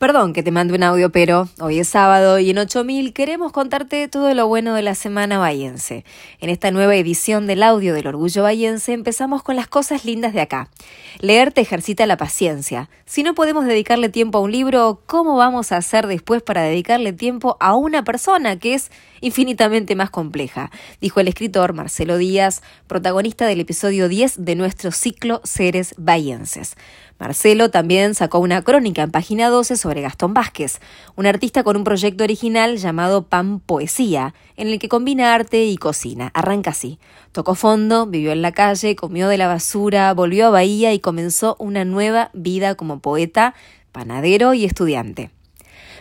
Perdón que te mande un audio, pero hoy es sábado y en 8000 queremos contarte todo lo bueno de la semana bahiense. En esta nueva edición del audio del Orgullo Bahiense empezamos con las cosas lindas de acá. Leer te ejercita la paciencia. Si no podemos dedicarle tiempo a un libro, ¿cómo vamos a hacer después para dedicarle tiempo a una persona que es infinitamente más compleja? Dijo el escritor Marcelo Díaz, protagonista del episodio 10 de nuestro ciclo Seres Bahienses. Marcelo también sacó una crónica en página 12 sobre Gastón Vázquez, un artista con un proyecto original llamado Pan Poesía, en el que combina arte y cocina. Arranca así. Tocó fondo, vivió en la calle, comió de la basura, volvió a Bahía y comenzó una nueva vida como poeta, panadero y estudiante.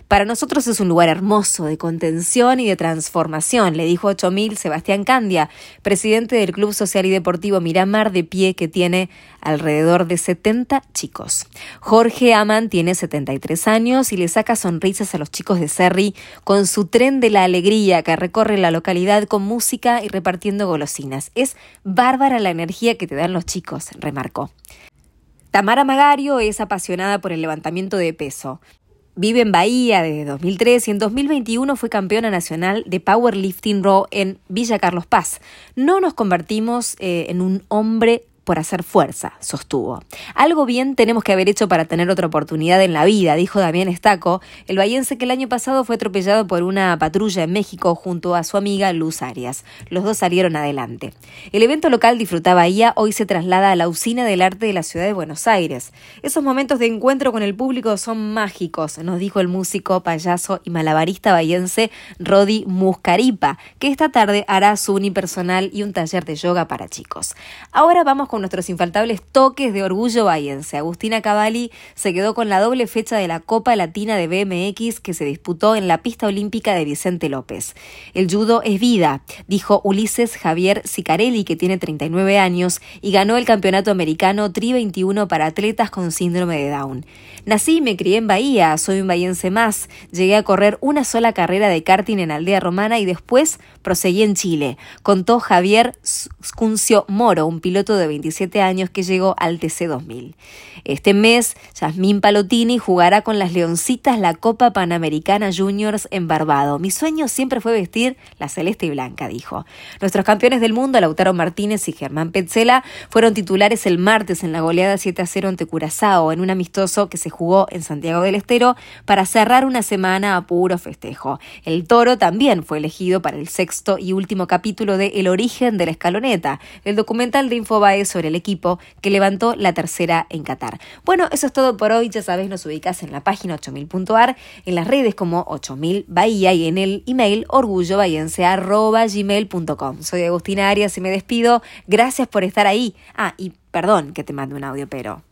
Para nosotros es un lugar hermoso de contención y de transformación, le dijo 8000 Sebastián Candia, presidente del Club Social y Deportivo Miramar de Pie, que tiene alrededor de 70 chicos. Jorge Aman tiene 73 años y le saca sonrisas a los chicos de Serri con su tren de la alegría que recorre la localidad con música y repartiendo golosinas. Es bárbara la energía que te dan los chicos, remarcó. Tamara Magario es apasionada por el levantamiento de peso. Vive en Bahía desde 2003 y en 2021 fue campeona nacional de Powerlifting Raw en Villa Carlos Paz. No nos convertimos eh, en un hombre por hacer fuerza, sostuvo. Algo bien tenemos que haber hecho para tener otra oportunidad en la vida, dijo Damián Estaco, el bahiense que el año pasado fue atropellado por una patrulla en México junto a su amiga Luz Arias. Los dos salieron adelante. El evento local Disfruta Bahía hoy se traslada a la usina del arte de la ciudad de Buenos Aires. Esos momentos de encuentro con el público son mágicos, nos dijo el músico, payaso y malabarista bahiense Rodi Muscaripa, que esta tarde hará su unipersonal y un taller de yoga para chicos. Ahora vamos con nuestros infaltables toques de orgullo bahiense. Agustina Cavalli se quedó con la doble fecha de la Copa Latina de BMX que se disputó en la pista olímpica de Vicente López. El judo es vida, dijo Ulises Javier Sicarelli, que tiene 39 años y ganó el campeonato americano Tri 21 para atletas con síndrome de Down. Nací y me crié en Bahía, soy un bahiense más. Llegué a correr una sola carrera de karting en Aldea Romana y después proseguí en Chile, contó Javier Scuncio Moro, un piloto de 25 años que llegó al TC 2000. Este mes, Yasmín Palotini jugará con las Leoncitas la Copa Panamericana Juniors en Barbado. Mi sueño siempre fue vestir la celeste y blanca, dijo. Nuestros campeones del mundo, Lautaro Martínez y Germán Petzela, fueron titulares el martes en la goleada 7 a 0 ante Curazao, en un amistoso que se jugó en Santiago del Estero para cerrar una semana a puro festejo. El toro también fue elegido para el sexto y último capítulo de El origen de la escaloneta, el documental de Infobae sobre el equipo que levantó la tercera en Qatar. Bueno, eso es todo por hoy. Ya sabes, nos ubicas en la página 8000.ar, en las redes como 8000 Bahía y en el email orgullobahiense.gmail.com. Soy Agustina Arias y me despido. Gracias por estar ahí. Ah, y perdón que te mande un audio, pero